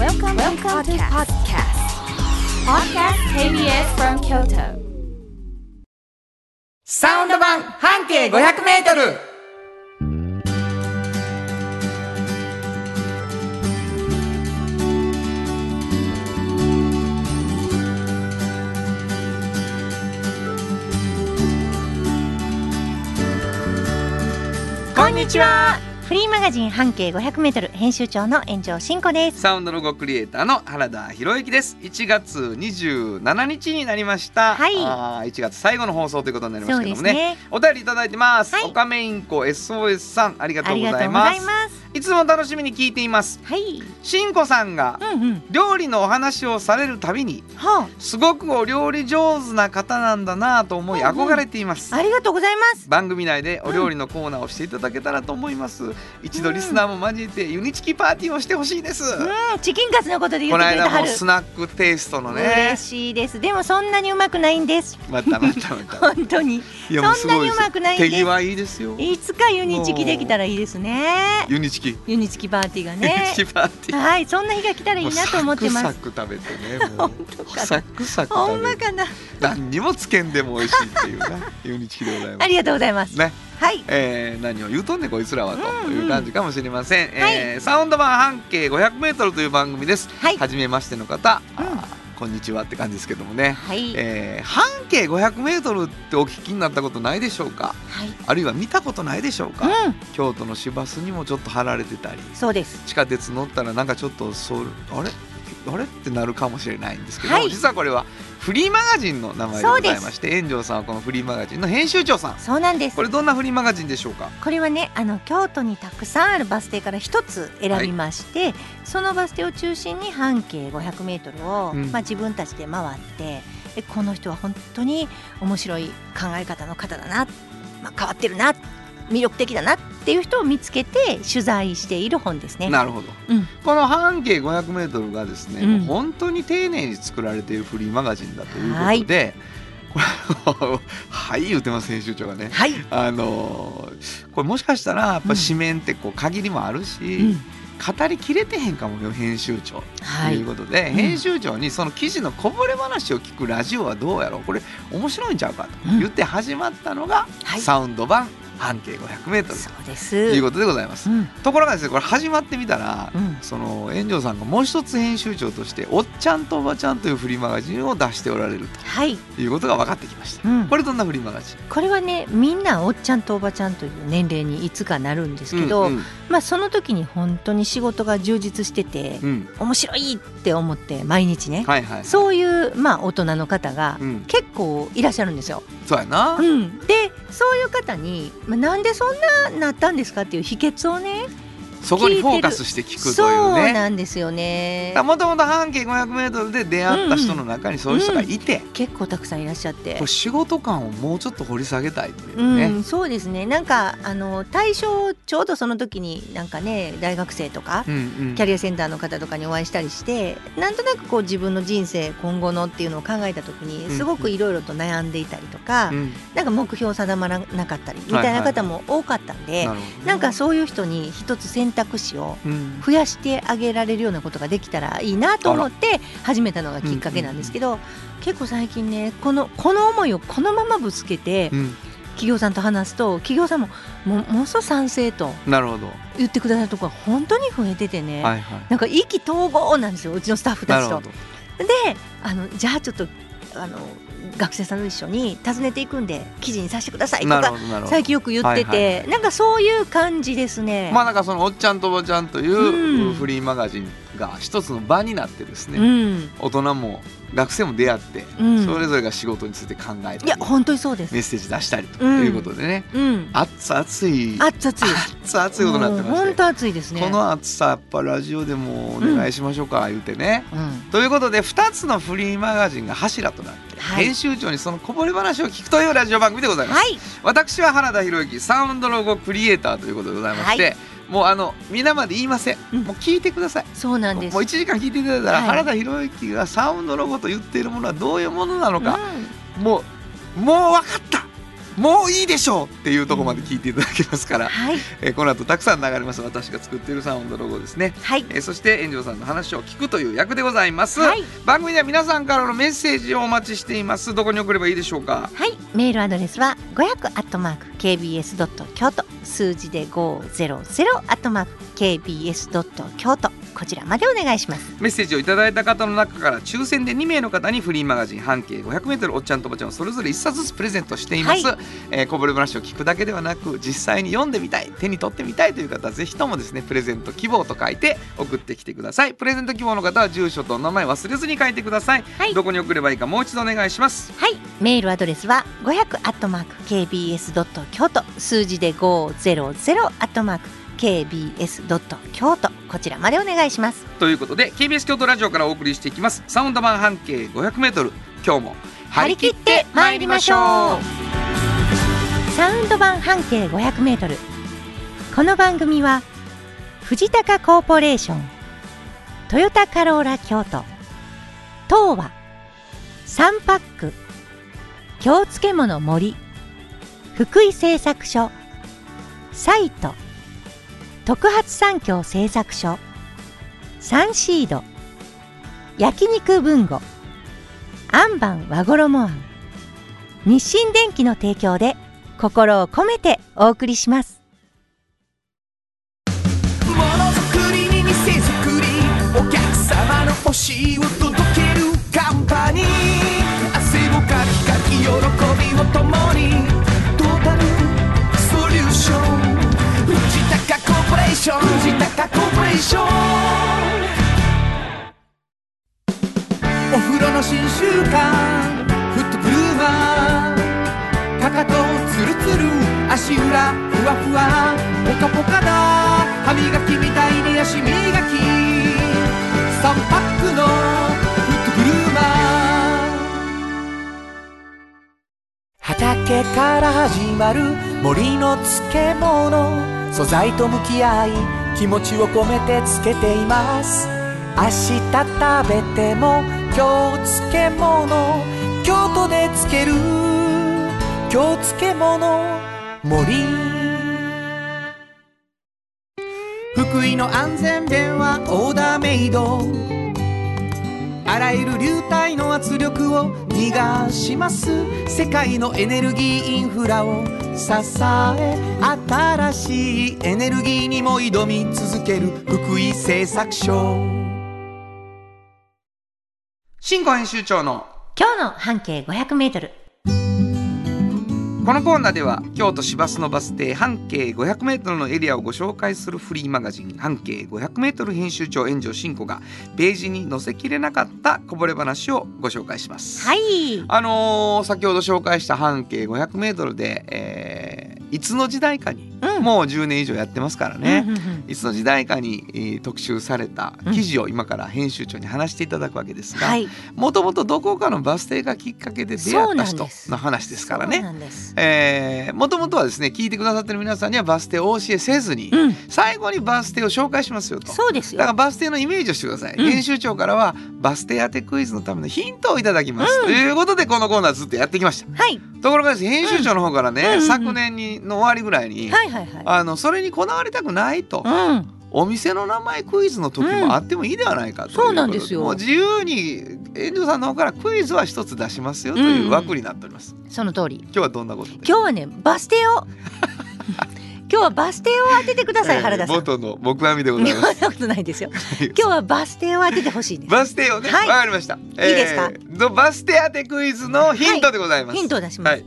Welcome, Welcome to podcast. Podcast KBS from Kyoto. サウンド版半径500メートルこんにちはフリーマガジン半径 500m 編集長の炎上真子です。サウンドロゴクリエイターの原田博之です。1月27日になりました。はい。あー1月最後の放送ということになりますけどもね。ね。お便りいただいてます、はい。オカメインコ SOS さんありがとうございます。ざいつも楽しみに聞いています。はい。しんこさんがうんうん。料理のお話をされるたびにはすごくお料理上手な方なんだなと思いうんうん。憧れています、あ、ありがとうございます。番組内でお料理のコーナーをしていただけたらと思います、一度リスナーも交えてユニチキパーティーをしてほしいです、うん、チキンカツのことで言ってくれたはる。間もスナックテイストのね嬉しいです。でもそんなにうまくないんです。またまたまた 本当に。そんなにうまくない手際いいですよいつかユニチキできたらいいですね。ユニチキ、ユニチキパーティーがユねニ。チキパーティーはい、そんな日が来たらいいなと思ってます。サクサク食べてねもう当かなサクサクほんまかな。何にもつけんでも美味しいっていうねユニチキでございます ありがとうございます。ねはい。えー、何を言うとんねんこいつらはとうんうんいう感じかもしれません、えーサウンド版半径 500m という番組です、はい。初めましての方、うん。こんにちはって感じですけどもね、はい。えー半径 500m ってお聞きになったことないでしょうか？はい。あるいは見たことないでしょうか、うん、京都の市バスにもちょっと貼られてたり。そうです。地下鉄乗ったらなんかちょっとそうあれ？あれ？ってなるかもしれないんですけど、はい。実はこれはフリーマガジンの名前でございまして炎上さんはこのフリーマガジンの編集長さん。そうなんです。こ。れどんなフリーマガジンでしょうか？これはねあの京都にたくさんあるバス停から一つ選びまして、そのバス停を中心に半径 500m を、うん。まあ、自分たちで回ってでこの人は本当に面白い考え方の方だな、まあ、変わってるな魅力的だなっていう人を見つけて取材している本ですね。なるほど、うん。この半径 500m がですね、うん。本当に丁寧に作られているフリーマガジンだということで、これ はい言ってます編集長がね。はい、あのーこれもしかしたらやっぱ紙面ってこう限りもあるし、うん。語りきれてへんかもよ編集長。というはい、ことで、うん。編集長にその記事のこぼれ話を聞くラジオはどうやろう。これ面白いんちゃうかと言って始まったのが、はい。サウンド版半径 500m そうです。ということでございます。うん。ところがですねこれ始まってみたら、うん。その炎上さんがもう一つ編集長として「おっちゃんとおばちゃん」というフリーマガジンを出しておられるはい、ということが分かってきました。うん。これどんなフリーマガジン？これはねみんなおっちゃんとおばちゃんという年齢にいつかなるんですけど、うんうん。まあその時に本当に仕事が充実してて、うん。面白いって思って毎日ね、はいはい。そういうまあ大人の方がうん、結構いらっしゃるんですよ。そうやな、うん、でそういう方に、まあ、なんでそんななったんですかっていう秘訣をねそこにフォーカスして聞くとそいうね。なんですよね。もともと半径 500m で出会った人の中にそういう人がいて、結構たくさんいらっしゃってこれ。仕事感をもうちょっと掘り下げたいといううね。ん、そうですねなんかあの対象ちょうどその時になんかね大学生とかうんうんキャリアセンターの方とかにお会いしたりしてなんとなくこう自分の人生今後のっていうのを考えた時にうんすごくいろいろと悩んでいたりとか、うんなんか目標定まらなかったりみたいな方も多かったんで、なるほどねなんかそういう人に一つ選択肢をうん増やしてあげられるようなことができたらいいなと思って始めたのがきっかけなんですけど、結構最近ねこのこの思いをこのままぶつけてうん企業さんと話すと企業さんももうものすごい賛成となるほど。言ってくださるところが本当に増えててね、はいはい。なんか意気投合なんですようちのスタッフたちと。であのじゃあちょっとあの学生さんと一緒に訪ねていくんで記事にさせてくださいとか最近よく言ってて、はいはいはい。なんかそういう感じですね。まあなんかそのおっちゃんとおばちゃんといううん。フリーマガジンが一つの場になってですね、うん、大人も学生も出会って、うん。それぞれが仕事について考えたりいや本当にそうです。メッセージ出したりとうん。いうことでね、うん、熱熱い熱々。熱熱いことになってまして。もう本当熱いですね。この熱さやっぱラジオでもお願いしましょうか、言うてね。うん、ということで2つのフリーマガジンが柱となって、はい編集長にそのこぼれ話を聞くというラジオ番組でございます。はい、私は原田博之サウンドロゴクリエイターということでございまして、はいもうあの皆まで言いません、うん。もう聞いてください。そうなんです。もう1時間聞いていただい。たら、はい。原田博之がサウンドロゴと言っているものはどういうものなのか、うもうもう分かった。もういいでしょうっていうところまで聞いていただけますから、はい。えーこの後たくさん流れます。私が作っているサウンドロゴですね、はい。えーそして炎上さんの話を聞くという役でございます、はい。番組では皆さんからのメッセージをお待ちしています。どこに送ればいいでしょうか？はい、メールアドレスは500アットマーク kbs ドット京都数字で500 KBS ドット京都こちらまでお願いします。メッセージをいただいた方の中から抽選で2名の方にフリーマガジン半径 500m おっちゃんとおばちゃんをそれぞれ1冊ずつプレゼントしています、はい、えー、こぼれ話を聞くだけではなく実際に読んでみたい手に取ってみたいという方ぜひともですねプレゼント希望と書いて送ってきてください。プレゼント希望の方は住所と名前忘れずに書いてください、はい、どこに送ればいいかもう一度お願いします。はい。メールアドレスは500 at mark kbs ドット京都。数字で5 00-kbs. 京都。こちらまでお願いします。ということで KBS 京都ラジオからお送りしていきます。サウンド版半径 500m 今日も張り切ってまいりましょう。サウンド版半径 500m この番組は藤高コーポレーション豊田カローラ京都東和3パック京漬物森福井製作所サイト。特発産業製作所。サンシード。焼肉文吾アンバン和衣あん日清電機の提供で心を込めてお送りします。ものづくりに店づくり。お客様の欲しいを届け藤高コーポレーションお風呂の新習慣フットブルーマーかかとツルツル足裏ふわふわポカポカだ歯磨きみたいに足磨き3パックのフットブルーマー畑から始まる森の漬物。素材と向き合い気持ちを込めてつけています。明日食べても今日漬物。京都で漬ける。今日漬物。森。福井の安全弁はオーダーメイド。あらゆる流体の圧力を逃がします。世界のエネルギーインフラを支え新しいエネルギーにも挑み続ける福井製作所。新庫編集長の今日の半径500メートルこのコーナーでは京都市バスのバス停半径 500m のエリアをご紹介するフリーマガジン半径 500m 編集長炎上真子がページに載せきれなかったこぼれ話をご紹介します。はいあのー先ほど紹介した半径 500m で、えーいつの時代かに、うんもう10年以上やってますからね、うんうんうん。いつの時代かに、えー特集された記事を今から編集長に話していただくわけですがはい。もともとどこかのバス停がきっかけで出会った人の話ですからね。もともとはですね聞いてくださってる皆さんにはバス停をお教えせずに、うん。最後にバス停を紹介しますよと。そうですよ。だからバス停のイメージをしてください、うん。編集長からはバス停当てクイズのためのヒントをいただきます、ということでこのコーナーずっとやってきました。はい。ところがですね編集長の方からね、うんうんうん。昨年にの終わりぐらいに、はいはいはい。あのそれにこだわりたくないと、うん。お店の名前クイズの時もあってもいいではないかということそうなんですよ。もう自由に遠藤さんの方からクイズは一つ出しますよという枠になっております、その通り。今日はどんなことで？今日はねバス停を。今日はバス停を当ててください、えー原田さん。元の木阿弥でございます。そんなことないですよ。今日はバス停を当ててほしいんです。バス停をね、わ、はい。かりました。いいですか？のバス停当てクイズのヒントでございます。ヒントを出します、はい。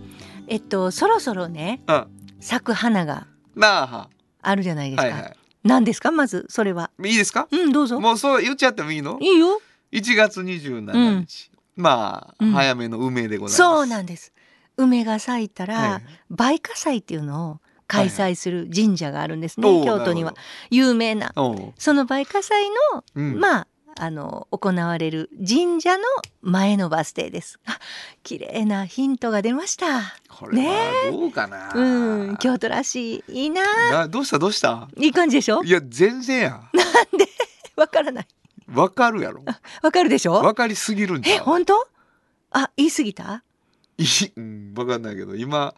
えっとそろそろねうん。咲く花がなあ。は。あるじゃないですか、はいは何ですか？まずそれは。いいいですか？うんどうぞ。もうそう言っちゃってもいいの？いいよ。1月27日。まあ、うん。早めの梅でございます。そうなんです。梅が咲いたら、はい。梅花祭っていうのを開催する神社があるんですね、おう京都には。有名な。その梅花祭の、うん。まああの行われる神社の前のバス停です。あ綺麗なヒントが出ました。これはどうかな。うん京都らしいいいな。などうした？どうした？いい感じでしょ？いや全然や。わからない。わかるやろ。わかるでしょ？わかりすぎるんじゃう？え本当？あ言い過ぎた？いうんわかんないけど今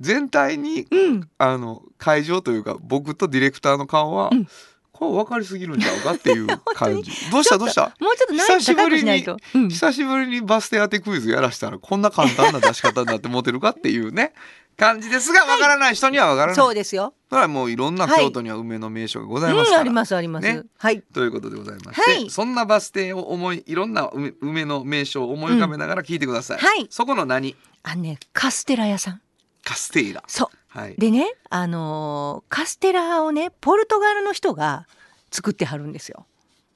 全体にうん。あの会場というか僕とディレクターの顔は、うんこれ分かりすぎるんちゃうかっていう感じ。どうした？どうした？もうちょっと難易度高くしないと。うん。久しぶりにバス停当てクイズやらしたらこんな簡単な出し方になってモテるかっていうね感じですが分からない人には分からない、そうですよ。それはもういろんなはい。京都には梅の名所がございうん、ますから、ありますあります。ね。はい。ということでございまして、はい。そんなバス停を思いいろんな梅梅の名所を思い浮かべながら聞いてください、うん。はい。そこの何？あのね、カステラ屋さん。カステーラ。そう。はい。でね、あのーカステラをね、ポルトガルの人が作ってはるんですよ。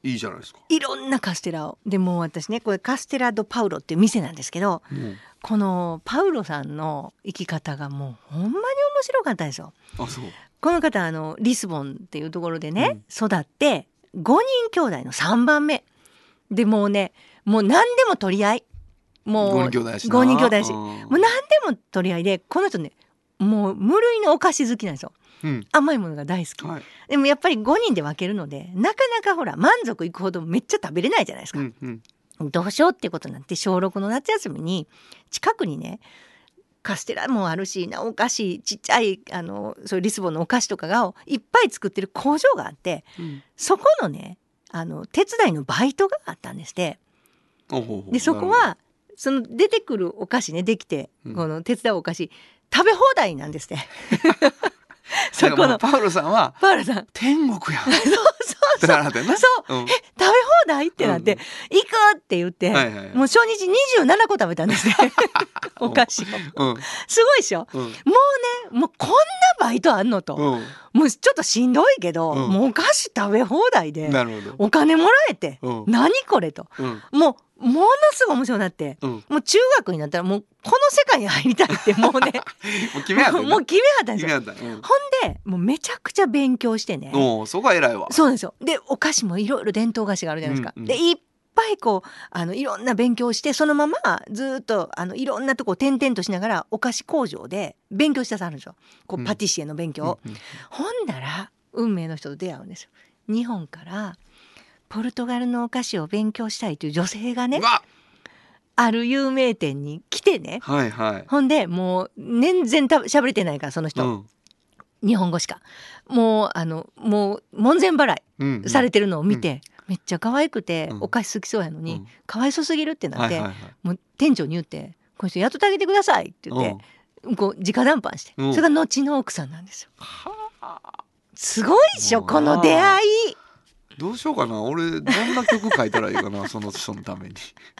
いいじゃないですか。いろんなカステラを。でもう私ね、これカステラドパウロっていう店なんですけど、もうこのパウロさんの生き方がもうほんまに面白かったですよ。あそう。この方あのリスボンっていうところでね、育って5人兄弟の3番目。でもうねもう何でも取り合い。もう五人兄弟やしな。5人兄弟やし。うん。もう何でも取り合いでこの人ねもう無類のお菓子好きなんですよ。うん。甘いものが大好き、はい。でもやっぱり5人で分けるのでなかなかほら満足いくほどめっちゃ食べれないじゃないですか、うんうん。どうしようっていうことになって小6の夏休みに近くにねカステラもあるしなお菓子ちっちゃいあのそういうリスボンのお菓子とかがいっぱい作ってる工場があってうん。そこのねあの手伝いのバイトがあったんですって。でそこはその出てくるお菓子ねできて、うん。この手伝うお菓子食べ放題なんですってほどそこの。パウロさんはパウロさん。天国やん。そうそうってならはってんな。そう。うん。え食べ放題ってなって、うん行くって言って、はいはいはい。もう初日27個食べたんですね。お。菓子を。うん。すごいでしょ。うん。もうねもうこんなバイトあんのと、うもうちょっとしんどいけど、うん。もうお菓子食べ放題でお金もらえて、うん。何これと。うん。もうものすごい面白くなってうん。もう中学になったらもうこの世界に入りたいってもうね もう決めやったもうもう決めはったんですよ。うん。ほんでもうめちゃくちゃ勉強してね。おうそこは偉いわ。そうですよ。でお菓子もいろいろ伝統菓子があるじゃないですか、うんうん。でいっぱいこうあのいろんな勉強をしてそのままずっとあのいろんなとこ転々としながらお菓子工場で勉強してさはるんですよ。こううん。パティシエの勉強を、うんうん。ほんなら運命の人と出会うんですよ。日本からポルトガルのお菓子を勉強したいという女性がねある有名店に来てね。はいはい。ほんでもう全然た喋れてないからその人、うん。日本語しか。もうあのもう門前払いうんされてるのを見て、めっちゃ可愛くて、うん。お菓子好きそうやのに、うん。かわいそすぎるってなって、はいはいはい。もう店長に言って「この人雇ってあげてください」って言って、こう直談判して、うん。それが後の奥さんなんですよ。はあ。すごいっしょこの出会いどうしようかな。俺どんな曲書いたらいいかな その人のために。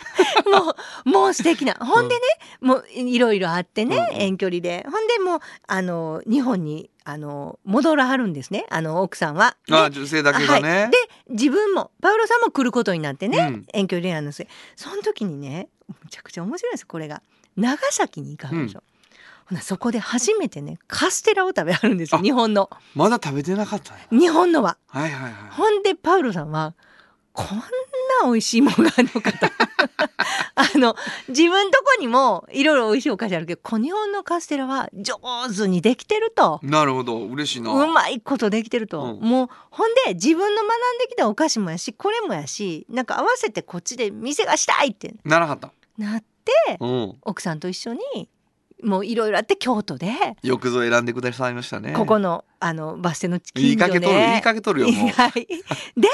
もうもう素敵な。ほんでね、もういろいろあってね、うんうん。遠距離で。ほんでもうあの日本にあの戻らはるんですねあの奥さんは。であ女性だけがね、はい、で自分もパウロさんも来ることになってね、うん。遠距離恋愛の末その時にねむちゃくちゃ面白いんですこれが。長崎に行かはるんですよ、ほなそこで初めてねカステラを食べはるんですよあ日本の。まだ食べてなかったね日本のは。はいはいはい。ほんでパウロさんはこんな美味しいものがあるのかと。あの自分とこにもいろいろ美味しいお菓子あるけどこ日本のカステラは上手にできてると。なるほど。嬉しいな。うまいことできてると、うん。もうほんで自分の学んできたお菓子もやしこれもやしなんか合わせてこっちで店がしたいって。ならはった。なってうん。奥さんと一緒にもういろいろあって京都で、よくぞ選んでくださいましたね。ここのあのバス停の近所で。かけとる言いかけとるよ もう。はい、で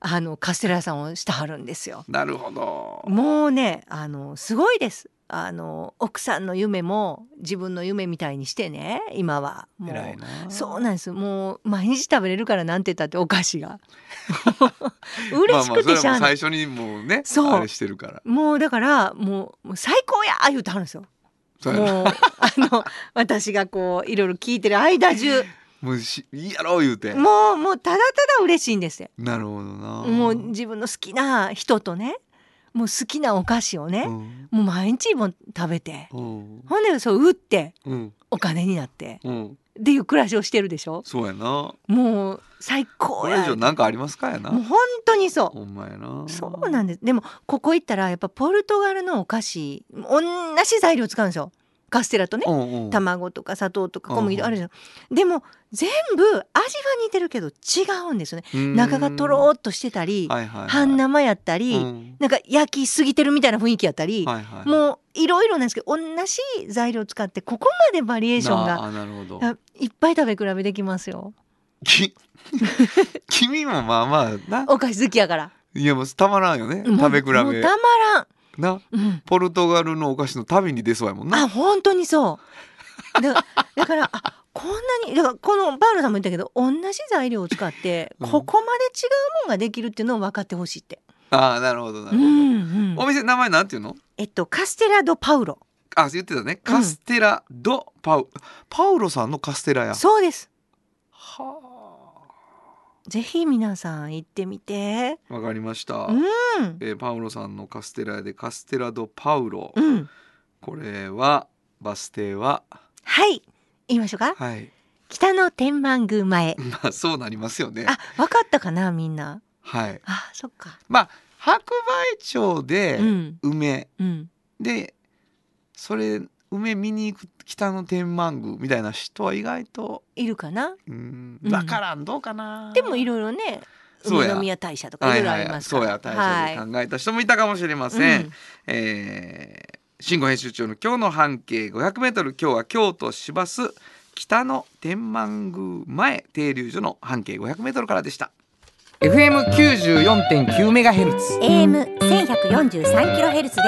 あのカステラ屋さんをしてはるんですよ。なるほど。もうねあのすごいです。あの奥さんの夢も自分の夢みたいにしてね今は。もう偉いな。そうなんです。もう毎日食べれるからなんて言ったってお菓子が。嬉しくてしゃあない、最初にもうねそう。あれしてるから。もうだからもうもう最高や言うてはるんですよもうあの私がこういろいろ聞いてる間中もうしいいやろう言うて。もうもうただただ嬉しいんですよ。なるほどな。もう自分の好きな人とねもう好きなお菓子をね、うん。もう毎日も食べてうん。ほんでそう売ってうん。お金になってうん。っていう暮らしをしてるでしょ。そうやな。もう最高これや以上なんかありますかやな。もう本当にそう。ほんまやな。そうなんです。でもここ行ったらやっぱポルトガルのお菓子同じ材料使うんですよ。カステラとね。うんうん。卵とか砂糖とか小麦うんとあるじゃん。でも全部味は似てるけど違うんですよね。うん。中がとろーっとしてたりはいはいはい。半生やったり、うん。なんか焼きすぎてるみたいな雰囲気やったり、はいはい。もういろいろなんですけど同じ材料を使ってここまでバリエーションがいっぱい食べ比べできますよき 君もまあまあな。お菓子好きやから。いやもうたまらんよね。食べ比べ。もうたまらん、な。うん、ポルトガルのお菓子の旅に出そうやもんな。あ本当にそう。だだからあこんなにだからこのバールさんも言ったけど同じ材料を使ってうん。ここまで違うもんができるっていうのを分かってほしいって、ああなるほどなるほど、うんうん。お店名前なんていうの？えっとカステラドパウロ。あ言ってたね。カステラ・ド・パウ、パウロさんのカステラや。そうです。はぜひ皆さん行ってみて。あわかりました、うん。えーパウロさんのカステラ屋でカステラ・ド・パウロ、うん。これはバス停は？はい。言いましょうか。はい。北の天満宮前。まあそうなりますよね。あ分かったかなみんな。はい。あそっか。まあ白梅町でうん。梅、うん。でそれ梅見に行く北の天満宮みたいな人は意外といるかな？うんうん分からんどうかな、でもいろいろね。そうや。梅の宮大社とかいろいろありますから。そうや大社で考えた人もいたかもしれません、うん。えー新語編集長の今日の半径 500m 今日は京都市バス北の天満宮前停留所の半径 500m からでした。FM94.9MHz AM 1143キロヘルツで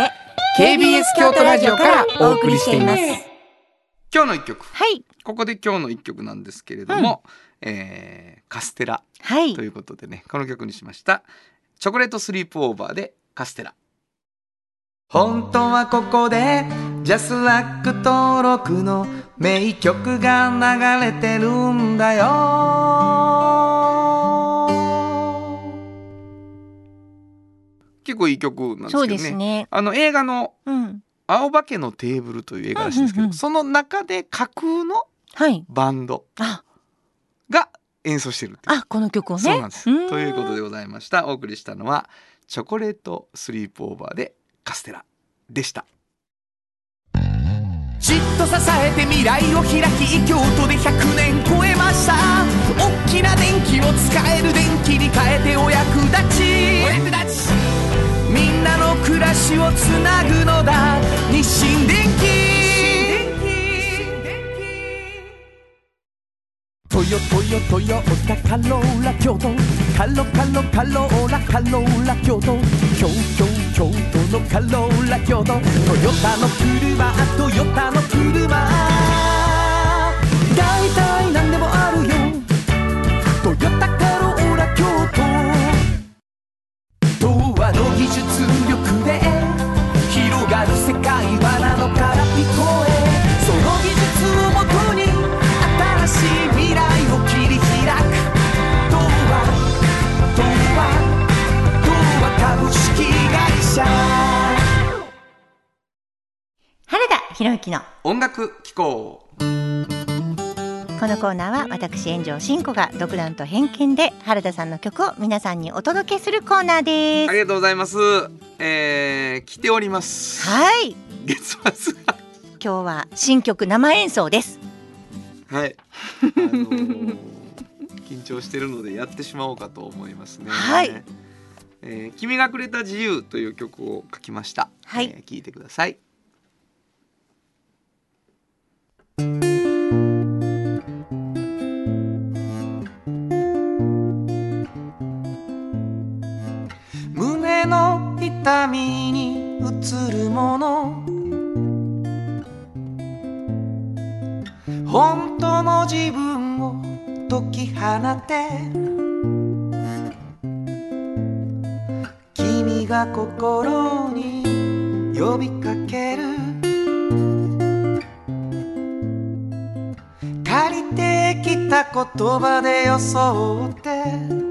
KBS 京都ラジオからお送りしています。今日の一曲。はい。ここで今日の一曲なんですけれども、えーカステラはい。ということでねこの曲にしました。チョコレートスリープオーバーでカステラ。本当はここでジャスラック登録の名曲が流れてるんだよ結構いい曲なんですけどね。ね。あの映画のうん「青化けのテーブル」という映画らしいんですけど、うんうんうん。その中で架空のはい。バンドあ。が演奏してるっていう。あこの曲をね。そうなんです。ということでございました。お送りしたのはチョコレートスリープオーバーでカステラでした。じっと支えて未来を開き京都で100年超えました。大きな電気を使える電気に変えてお役立ち。お役立ちみんなの暮らしをつなぐのだ。日清電気トヨトヨトヨタカローラ京都。カロカロカローラカローラ京都。京京京都のカローラ京都。トヨタの車トヨタの車。で広がる世界はなのから聞こえその技術をもとに新しい未来を切り開く。童話童話童話株式会社。原田博之の音楽機構このコーナーは私炎上真子が独断と偏見で原田さんの曲を皆さんにお届けするコーナーですありがとうございます。えー、来ております。はい月末が今日は新曲生演奏ですはい。あのー緊張してるのでやってしまおうかと思いますね。はい。えー君がくれた自由という曲を書きました。はいえー聞いてください。痛みに映るもの。本当の自分を解き放て。君が心に呼びかける。借りてきた言葉で装って。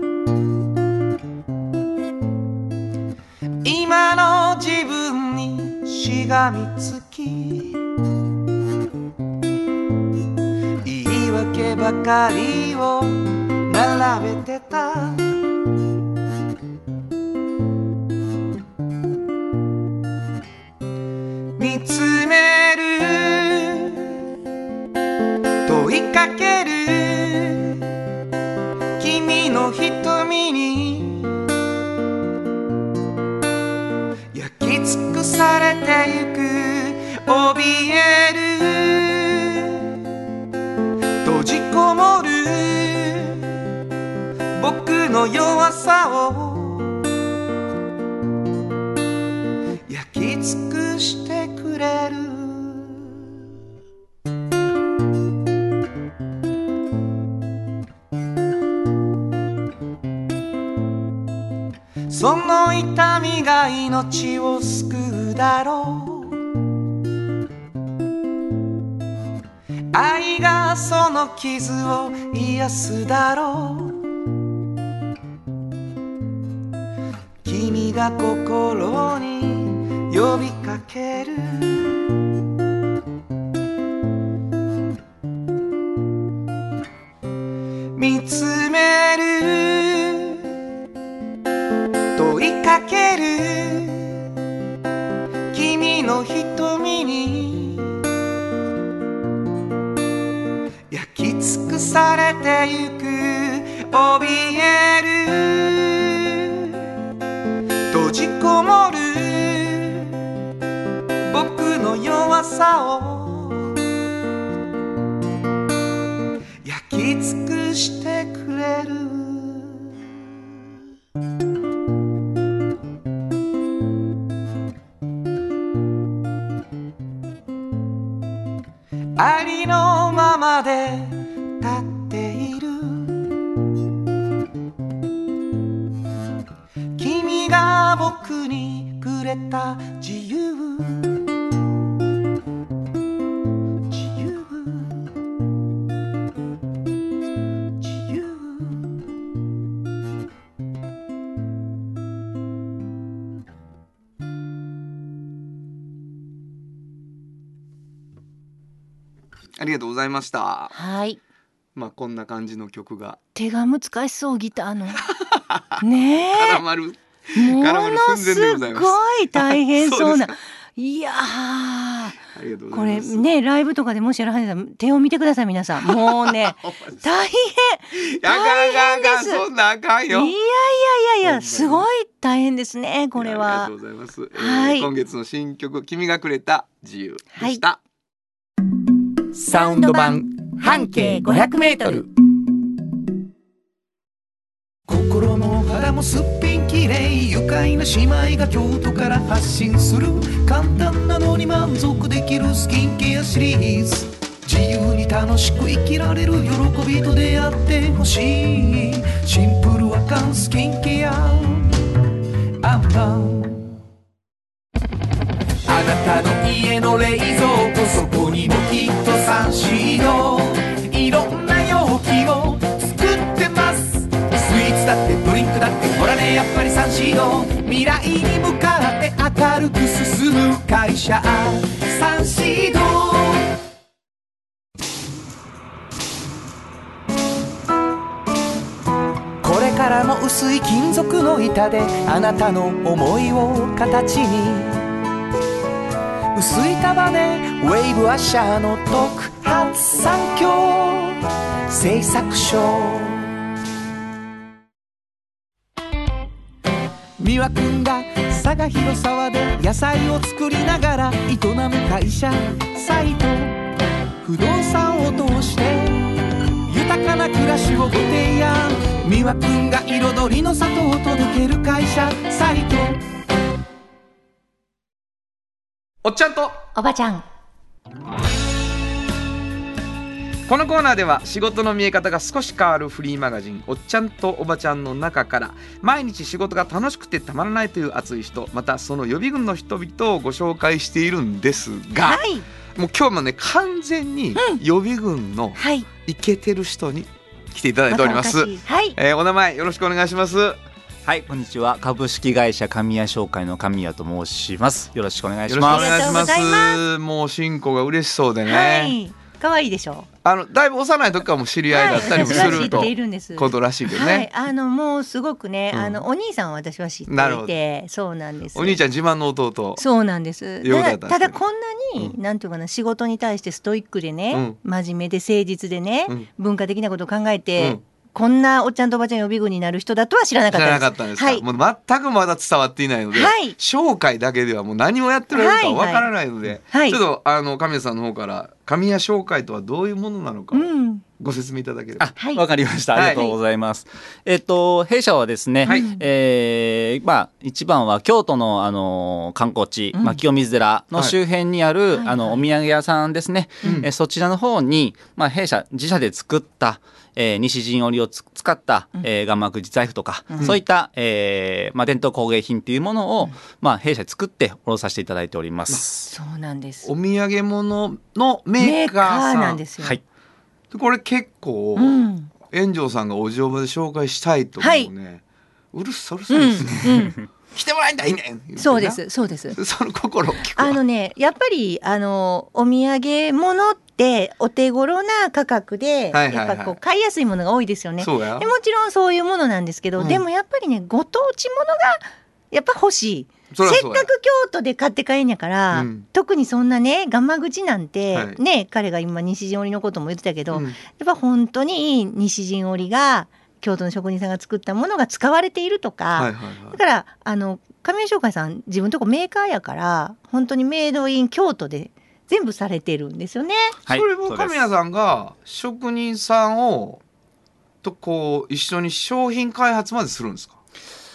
今の自分にしがみつき。言い訳ばかりを並べてた。見つめ怯える。閉じこもる。僕の弱さを。焼き尽くしてくれる。その痛みが命を救うだろう。愛がその傷を癒すだろう。君が心に呼びかける。てゆく。怯えました。はい。まあこんな感じの曲が。手が難しそうギターの。ね絡まる。えも絡まるの寸前でございます。すごい大変そうな。いやこれ。ねライブとかでもしやらはんたら手を見てください皆さん。もうね大変。大変です。いやいやいやいやすごい大変ですねこれありはがとうございます。えーはい。今月の新曲君がくれた自由でした。サウンド版半径500メートル。心も肌もすっぴんきれい愉快な姉妹が京都から発信する簡単なのに満足できるスキンケアシリーズ。自由に楽しく生きられる喜びと出会ってほしい。シンプルアカンスキンケア。アンパンあなたの家の冷蔵庫そこにもきっとサンシードいろんな容器を作ってます。スイーツだってドリンクだってほらねやっぱりサンシード未来に向かって明るく進む会社サンシードこれからも薄い金属の板であなたの思いを形に。薄い束ねウェイブアッシャーの特発産業製作所美和くんが佐賀広沢で野菜を作りながら営む会社サイト不動産を通して豊かな暮らしをご提案美和くんが彩りの里を届ける会社サイトおっちゃんと。おばちゃん。このコーナーでは仕事の見え方が少し変わるフリーマガジン「おっちゃんとおばちゃん」の中から毎日仕事が楽しくてたまらないという熱い人またその予備軍の人々をご紹介しているんですが、はい。もう今日もね完全に予備軍のはい。イケてる人に来ていただいております。はい。えーお名前よろしくお願いします。はい、こんにちは。株式会社神谷商会の神谷と申します。よろしくお願いしよろしくおます。願いします。ありがとうございもう進行が嬉しそうでね。はい可愛いでしょ？あのだいぶ幼い時からも知り合いだったりもするとっているんですことらしいけどはいね。あのもうすごくね、うんあのお兄さんは私は知っていてそうなんですお兄ちゃん自慢の弟。そうなんですようだただったんですねただこんなに、なんていうかな仕事に対してストイックでね、うん真面目で誠実でね、うん文化的なことを考えて、こんなおっちゃんとおばちゃん予備軍になる人だとは知らなか知ったです。らなかったんですか、はい。もう全くまだ伝わっていないので、はい紹介だけではもう何をやってるのかわからないので、はいちょっとあの神谷さんの方から神谷紹介とはどういうものなのかをうん。ご説明いただければ。あ、はいわかりました。はいありがとうございます。えっと、弊社はですね、はいえーまあ、一番は京都の、あの、観光地、うんまあ、清水寺の周辺にある、はいあの、お土産屋さんですね。うんえーそちらの方に、まあ、弊社自社で作った、えー西陣織をつ使った、えー、ガンマク財布とか、そういった、えーまあ、伝統工芸品っていうものを、まあ、弊社で作って卸させていただいております。そうなんです。お土産物のメメーカーカーさんーなんですよ。はい。これ結構、うん。炎上さんがお嬢場で紹介したいと思うね、うるさいうるさいですね、来てもらいたいねんそうです。そうです。その心あのね、やっぱりあのお土産物ってお手頃な価格で、やっぱこう買いやすいものが多いですよね。もちろんそういうものなんですけど、うんでもやっぱりねご当地ものがやっぱ欲しい。せっかく京都で買って帰んやから、うん特にそんなねガマ口なんて、はいね彼が今西陣織のことも言ってたけど、うんやっぱ本当にいい西陣織が京都の職人さんが作ったものが使われているとか、はいはいはいだからあの亀井商会さん自分とこメーカーやから本当にメイドイン京都で全部されてるんですよね。はい。それも神谷さんが職人さんをとこう一緒に商品開発までするんですか？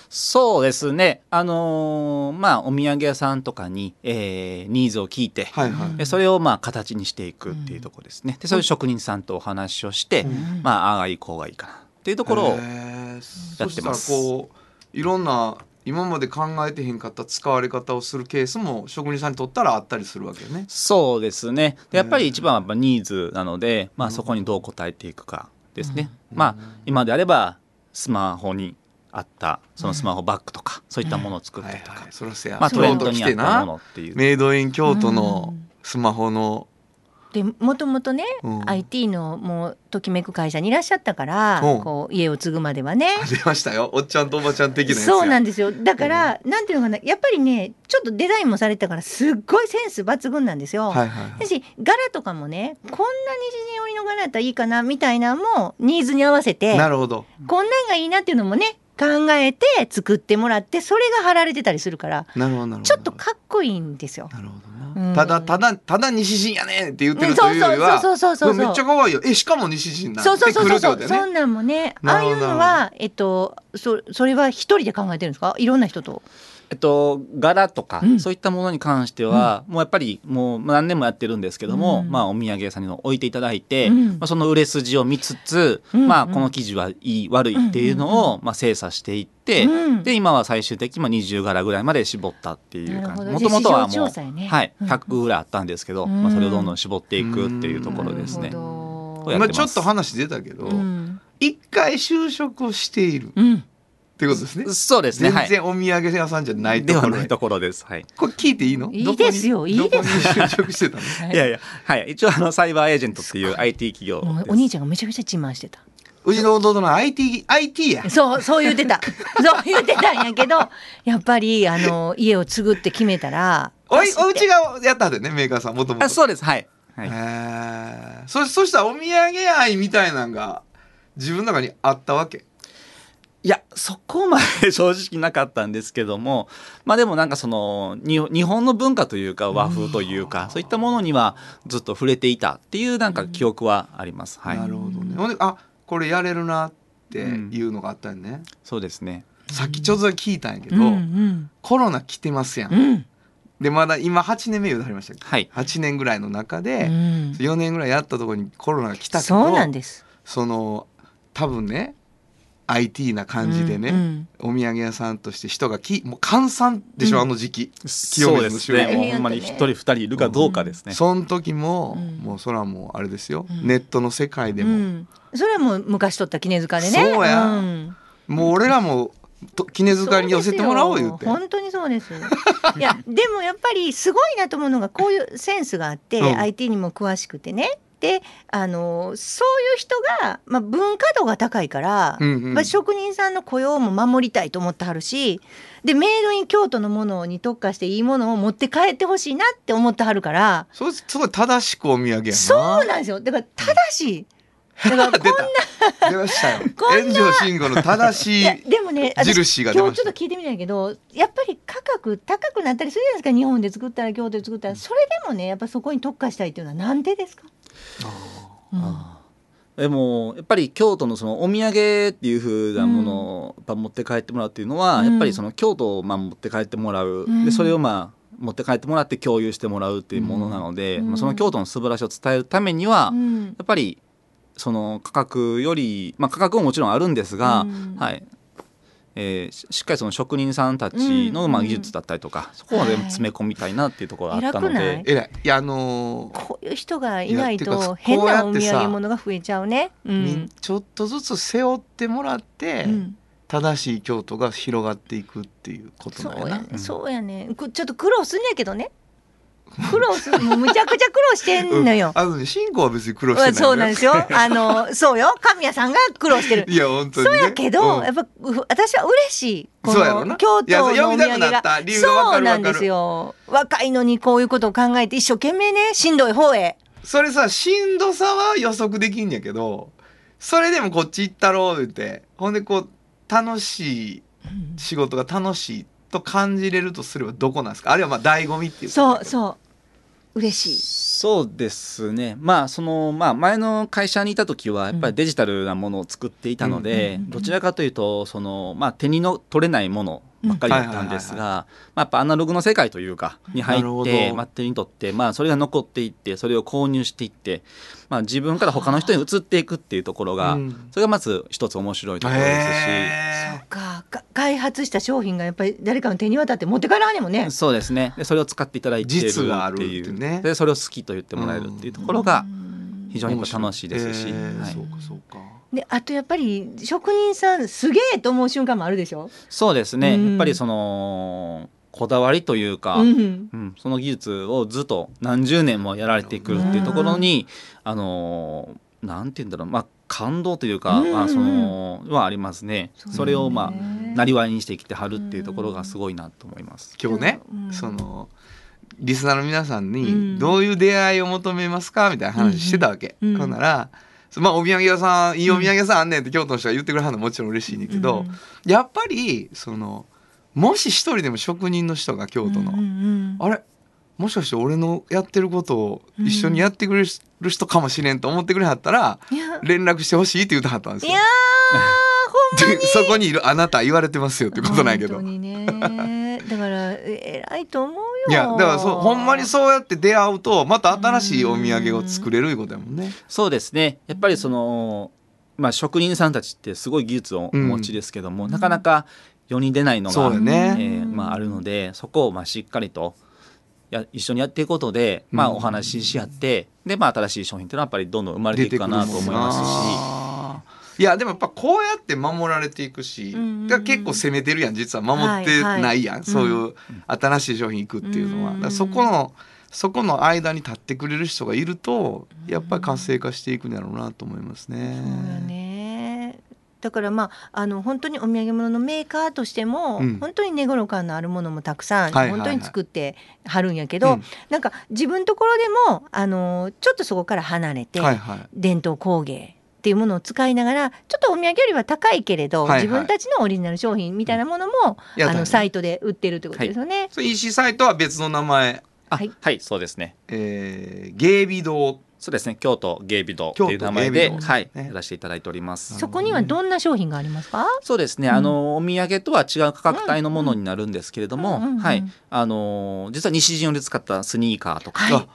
そうですね。あのーまあ、お土産屋さんとかに、えーニーズを聞いて、はいはい、でそれをまあ形にしていくっていうところですね。でそういう職人さんとお話をして、うんまあああがいいこうがいいかなっていうところをやそしてますこういろんな今まで考えてへんかった使われ方をするケースも職人さんにとったらあったりするわけよね。そうですね。でやっぱり一番はやっぱニーズなので、まあそこにどう応えていくかですね。まあ今であればスマホにあったそのスマホバッグとか、そういったものを作ったりとか、はいはい、そらせや、まあトレンドにあったものなっていう。メイドイン京都のうんスマホの、でもともとね、うん。IT のもうときめく会社にいらっしゃったから、う。んこう家を継ぐまではね。出ましたよ。おっちゃんとおばちゃん的なそうなんですよ。だから、なんていうのかなやっぱりねちょっとデザインもされてたからすっごいセンス抜群なんですよ。はいはいはい。だし柄とかもねこんな虹に織りの柄やったらいいかなみたいなのもニーズに合わせてなるほど。こんなんがいいなっていうのもね考えて作ってもらってそれが貼られてたりするからちょっとかっこいいんですよ。なるほどな、うん。ただただただ西陣やねんって言ってるうんというよりは、めっちゃ可愛いよ。えしかも西陣なんそうそうそうそう。ね。そんなんもね。ああいうのはえっとそそれは一人で考えてるんですか？いろんな人と。えっと、柄とか、うん。そういったものに関しては、もうやっぱりもう何年もやってるんですけども、うん。まあお土産屋さんに置いていただいて、うん。まあ、その売れ筋を見つつ、うん。まあこの生地はいい悪いっていうのを、まあ精査していって、うん。で今は最終的にまあ20柄ぐらいまで絞ったっていう感じ。もともとはもう、ねはい、うん。100ぐらいあったんですけど、うん。まあ、それをどんどん絞っていくっていうところですね。なる。ほど。やってます。まあちょっと話出たけどうん。一、回就職をしているっうんてことですねそうですね。全然お土産屋さんじゃないところへではないところです。はい。これ聞いていいの？いいですよいいです就職してたの？いやいや、はい。一応あのサイバーエージェントっていう IT 企業お兄ちゃんがめちゃくちゃ自慢してた。うちの弟の IT, IT やそう、そう言ってた。そう言ってたんやけど、やっぱり、あの、家を継ぐって決めたら。おいおうちがやったんでねメーカーさんもともとあ、そうです。はい。はい。へえそそしたらお土産愛みたいなのが自分の中にあったわけ？いや、そこまで 正直なかったんですけども、まあでもなんかその、に日本の文化というか和風というか、そういったものにはずっと触れていたっていうなんか記憶はあります。はい。な。るほどね。ほんであこれやれるなっていうのがあったよね、そうですね。さっきちょっと聞いたんやけど、うんうん。コロナ来てますやん、うん。でまだ今8年目言うとありましたけ？ど、はい。8年ぐらいの中うで、ん。4年ぐらいやったところにコロナが来たけどそうなんです。その多分ね IT な感じでね、うんうん。お土産屋さんとして人がきもう閑散でしょ、うん。あの時期。そうです清水の周辺ね。もうほんまに一人二人いるかどうかですね。その時も、うん。もうそれはもうあれですよ、うん。ネットの世界でも、うん。それはもう昔取った絹塚でね。そうや。ん。もう俺らもと絹塚に寄せてもらおう言って。本当にそうです。いやでもやっぱりすごいなと思うのがこういうセンスがあって、うん。IT にも詳しくてね。であのそういう人が、まあ、文化度が高いから、うんうん。まあ、職人さんの雇用も守りたいと思ってはるしでメイドイン京都のものに特化していいものを持って帰ってほしいなって思ってはるから。そうすごい正しくお土産そうなんですよ。だから正しい。だから こん出た出ましたよ。炎上慎吾の正しいやでもね私印が出ま今日ちょっと聞いてみたんやけどやっぱり価格高くなったりするじゃないですか。日本で作ったら京都で作ったらそれでもねやっぱそこに特化したいっていうのはなんでですか、うん。でもやっぱり京都のそのお土産っていう風なものを持って帰ってもらうっていうのは、うん。やっぱりその京都をまあ持って帰ってもらう、うん。でそれをまあ持って帰ってもらって共有してもらうっていうものなので、うん。まあ、その京都の素晴らしさを伝えるためには、うん。やっぱりその価格より、まあ、価格ももちろんあるんですが、うん。はいえーししっかりその職人さんたちの、まあ、うん技術だったりとか、そこまで詰め込みたいなっていうところがあったの偉くない？で。偉い。いやあのーこういう人がいないと変なお土産物が増えちゃうね。うみんんちょっとずつ背負ってもらって、うん。正しい京都が広がっていくっていうことそなんやな。うやね、そうやね。くちょっと苦労すんねやけどね苦労すもうむちゃくちゃ苦労してんのよ。うん、あのね信仰は別に苦労してないそうなんですよ。あのそうよ。神谷さんが苦労してる。いや本当に、ね、そうやけど、うん。やっぱう私は嬉しい。この京都のお土産がそうなんですよ。若いのにこういうことを考えて一生懸命ねしんどい方へ。それさしんどさは予測できんやけどそれでもこっち行ったろう言って。ほんでこう楽しい仕事が楽しいと感じれるとすればどこなんですか？あるいはまあ醍醐味っていうそうそう。嬉しい。そうですね。まあそのまあ前の会社にいた時はやっぱりデジタルなものを作っていたので、うん。どちらかというとそのまあ手にの取れないものばっかりだったんですうんが、まあ、やっぱアナログの世界というかに入って、まあ、手に取って、まあ、それが残っていってそれを購入していって、まあ、自分から他の人に移っていくっていうところが、うん。それがまず一つ面白いところですし。へか。か開発した商品がやっぱり誰かの手に渡って持って帰らんねんもんね。そうですね。でそれを使っていただいているって実があるっていいううね。でそれを好きと言ってもらえるっていうところが非常に楽しいですし、へー。はい。そうかそうかであとやっぱり職人さんすげえと思う瞬間もあるでしょ、そうですね、うん。やっぱりそのこだわりというか、ううんん、その技術をずっと何十年もやられてくるっていうところに、あのーなんて言うんだろう、まあ、感動というか、うん。まあ、そのはありますね。それをまあねなりわいにしてきてはるっていうところがすごいなと思います。今日ね、うん。そのリスナーの皆さんうん。にどういう出会いを求めますか？みたいな話してたわけ、うん。うん。ほんならまあお土産屋さんいいお土産屋さんあんねんって京都の人が言ってくれはるのもちろん嬉しいねんけど、やっぱりそのもし一人でも職人の人が京都の、あれ？もしかして俺のやってることを一緒にやってくれる人かもしれんと思ってくれはったら、連絡してほしいって言ってはったんですよ。いや。そこにいるあなた言われてますよってことなんやけど。本当にね偉いと思うよ。いやだからそうほんまにそうやって出会うとまた新しいお土産を作れるいうことやもんね。そうですね。やっぱりその、まあ、職人さんたちってすごい技術をお持ちですけども、なかなか世に出ないのが、そうよね。えーまあ、あるのでそこをまあしっかりとや一緒にやっていくことで、まあ、うんお話しし合って、でまあ、新しい商品っていうのはやっぱりどんどん生まれていくかなと思いますし。いやでもやっぱこうやって守られていくし、だ結構攻めてるやん実は守ってないやん、はいはい。そういう新しい商品いくっていうのは、そこのそこの間に立ってくれる人がいるとやっぱり活性化していくんやろうなと思いますね。そうだからまああの本当にお土産物のメーカーとしても、うん。本当に寝頃感のあるものもたくさん、本当に作ってはるんやけど、うん。なんか自分のところでもあのちょっとそこから離れて、はいはい。伝統工芸っていうものを使いながらちょっとお土産よりは高いけれど、はいはい。自分たちのオリジナル商品みたいなものも、やったねあのサイトで売ってるってことですよね。それ EC サイトは別の名前、あはい。はいそうですね。えー、芸美堂。そうですね。京都芸美堂っていう名前で、京都芸美堂はい。ねやらせていただいております。そこにはどんな商品がありますか？そうですね、あのお土産とは違う価格帯のものになるんですけれども、うんうんうんはい。あの実は西陣織で使ったスニーカーとか、はい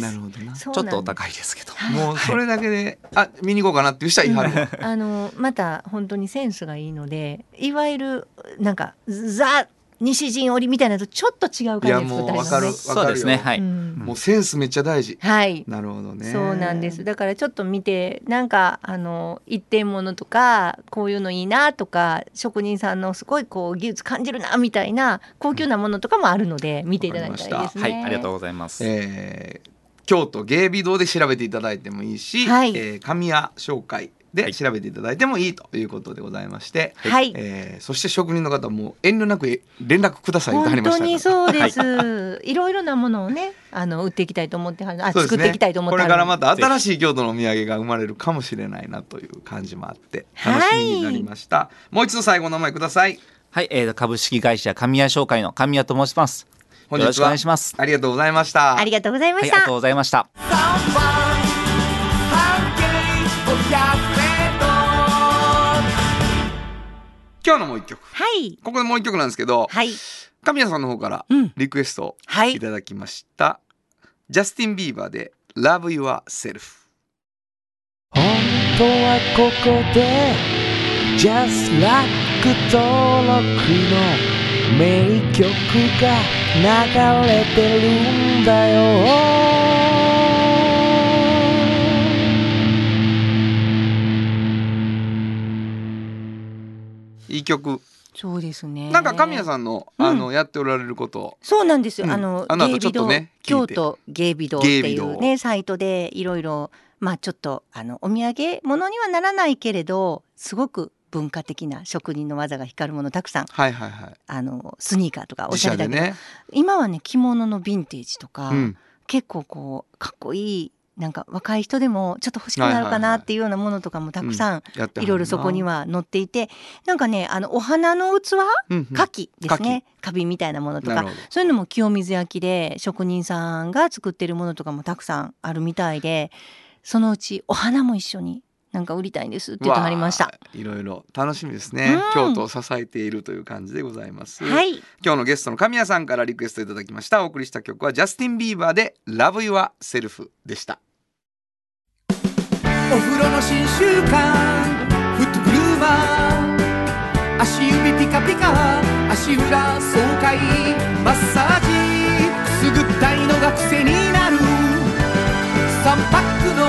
です。なるほどなちょっとお高いですけど、もうそれだけで、あ見に行こうかなっていう人はいはるわあのまた本当にセンスがいいのでいわゆるなんかザ西陣織みたいなのとちょっと違う感じで作ったりいやもうわかるますね。そうですねはい、うんもうセンスめっちゃ大事。はい。なるほどね。そうなんですだからちょっと見てなんかあの一点物とかこういうのいいなとか職人さんのすごいこう技術感じるなみたいな高級なものとかもあるので見ていただきたいですね。はいありがとうございます。えー京都芸美堂で調べていただいてもいいし、はいえー神谷商会で調べていただいてもいいということでございまして、はい。えーそして職人の方も遠慮なくえ連絡くださいとありましたから本当にそうです。いろいろなものをね、あの売っていきたいと思ってはる、あ、ね作っていきたいと思ってこれ。からまた新しい京都のお土産が生まれるかもしれないなという感じもあって楽しみになりました、もう一度最後の名前くださいはい、えー、株式会社神谷商会の神谷と申します。本よろしくお願いします。ありがとうございましたありがとうございまはい、したありがとう。ございました。今日のもう一曲はい。ここでもう一曲なんですけど、はい。神谷さんの方からうんリクエストをはいいただきました、ジャスティン・ビーバーで「Love Yourself 本当はここで Just Like 登録の名曲が流れてるんだよ。いい曲。そうですね。なんか神谷さんの,、うん。あのやっておられること。そうなんですよ。うん。あのあのちょっとね京都芸美堂っていうねサイトでいろいろまあちょっとあのお土産物にはならないけれどすごく文化的な職人の技が光るものたくさん。はいはいはい。あのスニーカーとかお自しゃれだけど、ね、今はね着物のヴィンテージとか、うん、結構こうかっこいいなんか若い人でもちょっと欲しくなるかなっていうようなものとかもたくさんいろいろそこには載っていてなんかねあのお花の器花器ですね。花瓶みたいなものとか。そういうのも清水焼きで職人さんが作ってるものとかもたくさんあるみたいでそのうちお花も一緒になんか売りたいんですって言ってはりました。いろいろ楽しみですね、うん。京都を支えているという感じでございます、はい。今日のゲストの神谷さんからリクエストいただきました。お送りした曲はジャスティン・ビーバーで Love Yourself でした。お風呂の新習慣フットグルーマー足指ピカピカ足裏爽快マッサージ。くすぐったいのが癖になる。3パックの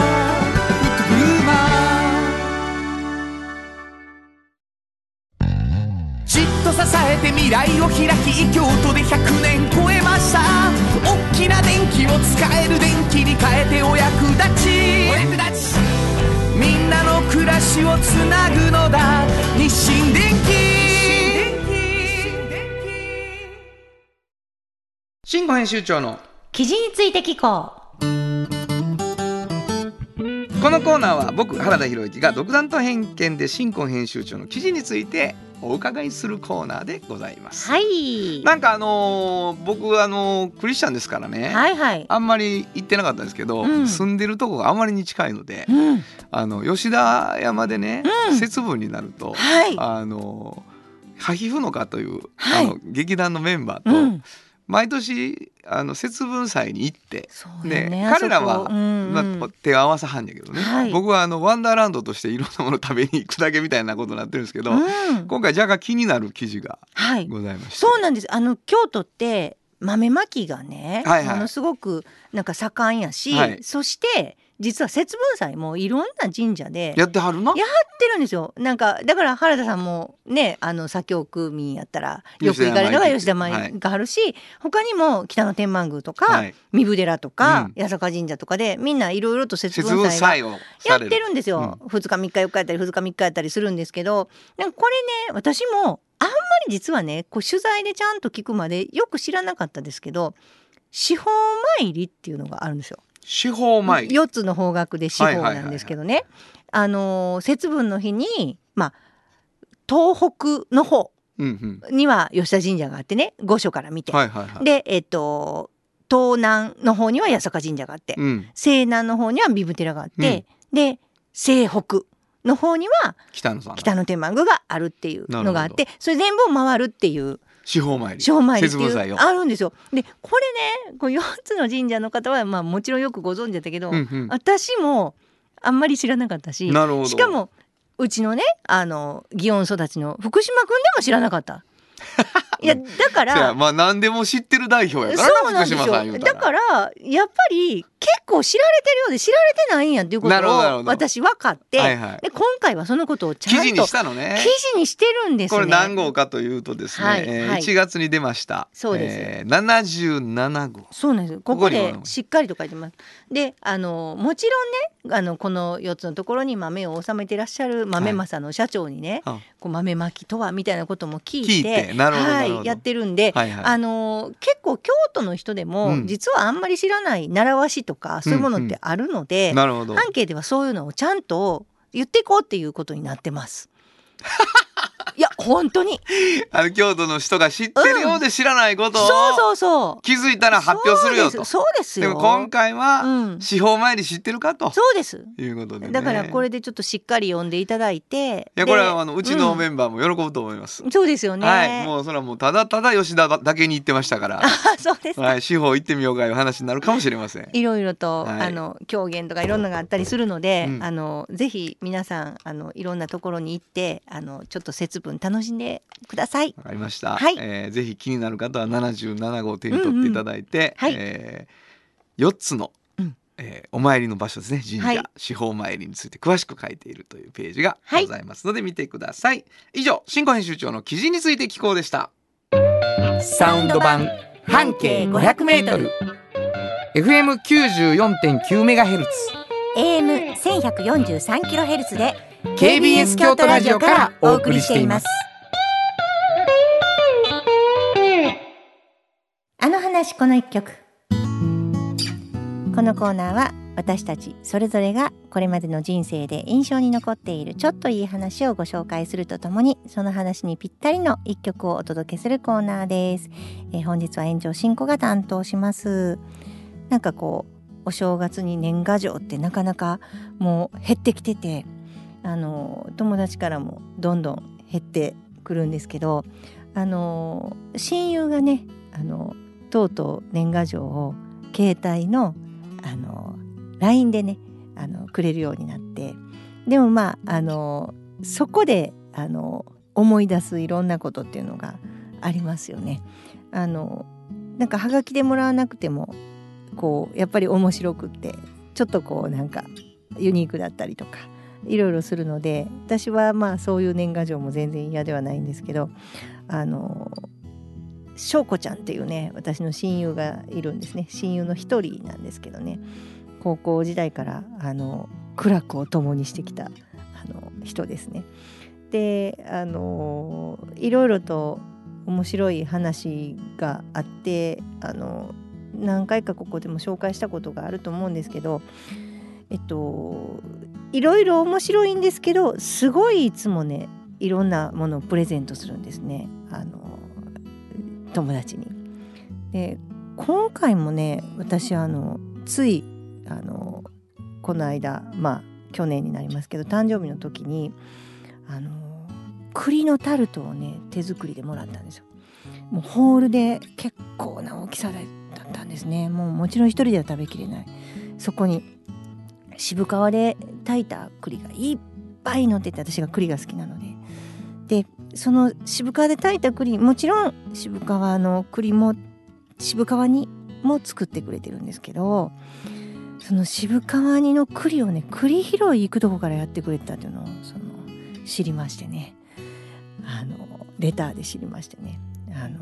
じっと支えて未来を開き京都で100年超えました。大きな電気を使える電気に変えてお役立ち。お役立ちみんなの暮らしをつなぐのだ。日清電新語編集長の。記事について聞こうこのコーナーは僕原田博之が独断と偏見で新婚編集長の記事についてお伺いするコーナーでございます。はい。なんかあのー僕あのークリスチャンですからね、はいはい。あんまり行ってなかったんですけど、うん。住んでるとこがあまりに近いので、うん。あの吉田山でね、うん。節分になると、はい。あのハヒフノカという、はい。あの劇団のメンバーと、うん。毎年あの節分祭に行ってそうよね。彼らはまあ、手を合わさはんやけどね、はい。僕はあのワンダーランドとしていろんなもの食べに行くだけみたいなことになってるんですけど、うん。今回若干気になる記事がはいございまして、そうなんです。あの京都って豆まきがね、はいはい。ものすごくなんか盛んやし、はい。そして実は節分祭もいろんな神社でやってはるな。やってるんですよ。なんかだから原田さんもねあの左京区民やったらよく行かれるのが吉田舞があるし、他にも北の天満宮とか、はい。三府寺とか、うん。八坂神社とかでみんないろいろと節節分祭をやってるんですよ、2日3日4日やったり2日3日やったりするんですけどなんかこれね私もあんまり実はねこう取材でちゃんと聞くまでよく知らなかったですけど司法参りっていうのがあるんですよ。司法参り4つの方角で司法なんですけどね。あのー節分の日にまあ東北の方うんには吉田神社があってね御所から見て、うんはいはいはい。でえっと東南の方には八坂神社があって、うん。西南の方にはビブ寺があって、で西北の方には北野天満宮があるっていうのがあってそれ全部を回るっていう司法参り小参りっていうあるんですよ。でこれねこう4つの神社の方はまあもちろんよくご存知だけど、うんうん私もあんまり知らなかったしなるほどしかもうちのねあの祇園育ちの福島君でも知らなかった。いやだからまあ何でも知ってる代表やからな福島さん言うだからやっぱり結構知られてるようで知られてないんやっていうことを私分かって、はいはい。で今回はそのことをちゃんと記事にしたのね。記事にしてるんですね。これ何号かというとですね、はいえーはい。1月に出ました。そうです。えー、77号。そうなんですここでもしっかりと書いてます。であのもちろんねあのこの4つのところに豆を収めてらっしゃる豆政の社長にね、あこう豆まきとはみたいなことも聞いて聞いてなるほどなるほどはい、やってるんで、はいはい。あの結構京都の人でも、うん。実はあんまり知らない習わしとかそういうものってあるので、なるほど。半径ではそういうのをちゃんと言っていこうっていうことになってます。いや本当に。あの京都の人が知ってるようで知らないことを、そうそうそう。気づいたら発表するよと。そうです。よ。でも今回は、うん。司法前に知ってるかと。そうです。いうことでね。だからこれでちょっとしっかり読んでいただいていやこれはあのうちのメメンバーも喜ぶと思います、そうですよね、はい。もうそれはもうただただ吉田だけに言ってましたから。あ そうです、はい。司法行ってみようかいう話になるかもしれません。いろいろと、はい。あの狂言とかいろんなのがあったりするので、うん。あのぜひ皆さんあのいろんなところに行ってあのちょっと節分楽しんでください。わかりました、はい。えーぜひ気になる方は77号を手に取っていただいて、うんうんはいえ4つの、うん。えーお参りの場所ですね。神社、はい。司法参りについて詳しく書いているというページがはい。ございますので見てください、以上新語編集長の記事について聞こうでした。サウンド版半径500メートル。FM94.9 メガヘルツ。AM 1143キロヘルツで KBS 京都ラジオからお送りしています。あの話この一曲。このコーナーは私たちそれぞれがこれまでの人生で印象に残っているちょっといい話をご紹介するとともにその話にぴったりの一曲をお届けするコーナーです、えー本日は炎上進行が担当します。なんかこうお正月に年賀状ってなかなかもう減ってきててあの友達からもどんどん減ってくるんですけどあの親友がねあのとうとう年賀状を携帯のあの LINE でねあのくれるようになってでもまああのそこであの思い出すいろんなことっていうのがありますよね。あのなんかはがきでもらわなくてもこうやっぱり面白くってちょっとこうなんかユニークだったりとかいろいろするので私はまあそういう年賀状も全然嫌ではないんですけどあの翔子ちゃんっていうね私の親友がいるんですね親友の一人なんですけどね高校時代からあの苦楽を共にしてきたあの人ですね。であのいろいろと面白い話があってあの何回かここでも紹介したことがあると思うんですけどえっといろいろ面白いんですけどすごいいつもねいろんなものをプレゼントするんですねあの友達に。で今回もね私あのついあのこの間まあ去年になりますけど誕生日の時にあの栗のタルトをね手作りでもらったんですよ。もうホールで結構な大きさだったんですね。もうもちろん一人では食べきれない。そこに渋皮で炊いた栗がいっぱい乗ってて私が栗が好きなので。でその渋皮で炊いた栗もちろん渋皮の栗も渋皮煮も作ってくれてるんですけどその渋皮煮の栗をね栗拾い行くとこからやってくれてたっていうのをその知りましてねあのレターで知りましてねあの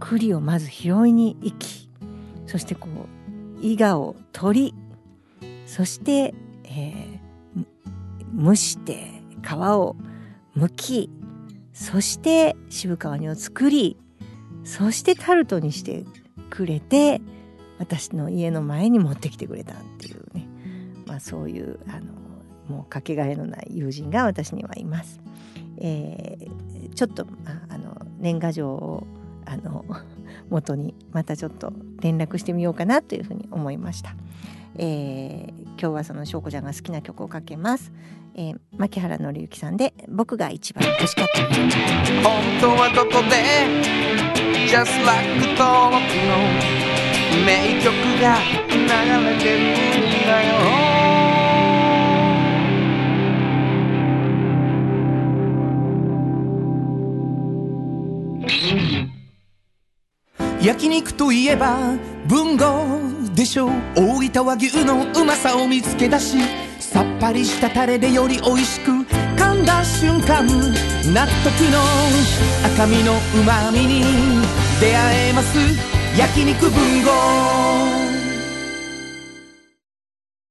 栗をまず拾いに行きそしてこう伊賀を取りそして、えー蒸して皮を剥きそして渋皮煮を作りそしてタルトにしてくれて私の家の前に持ってきてくれたっていうね、まあ、そういうあのもうかけがえのない友人が私にはいます。えーちょっとああの年賀状をあの元にまたちょっと連絡してみようかなというふうに思いました。えー今日はその翔子ちゃんが好きな曲をかけます。えー、牧原紀之さんで僕が一番。欲しかった本当はどこで？Just like 登録の名曲が流れてるんだよ。焼肉といえば文豪でしょう？大分和牛のうまさを見つけ出しさっぱりしたタレでより美味しく噛んだ瞬間納得の赤身のうまみに出会えます。焼肉文豪。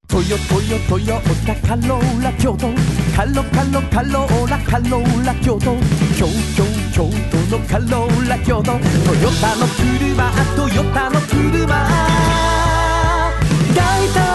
トヨトヨトヨタカローラ京都。カロカロカローラカローラ京都。京京京都のカローラ京都。トヨタの車トヨタの車。大体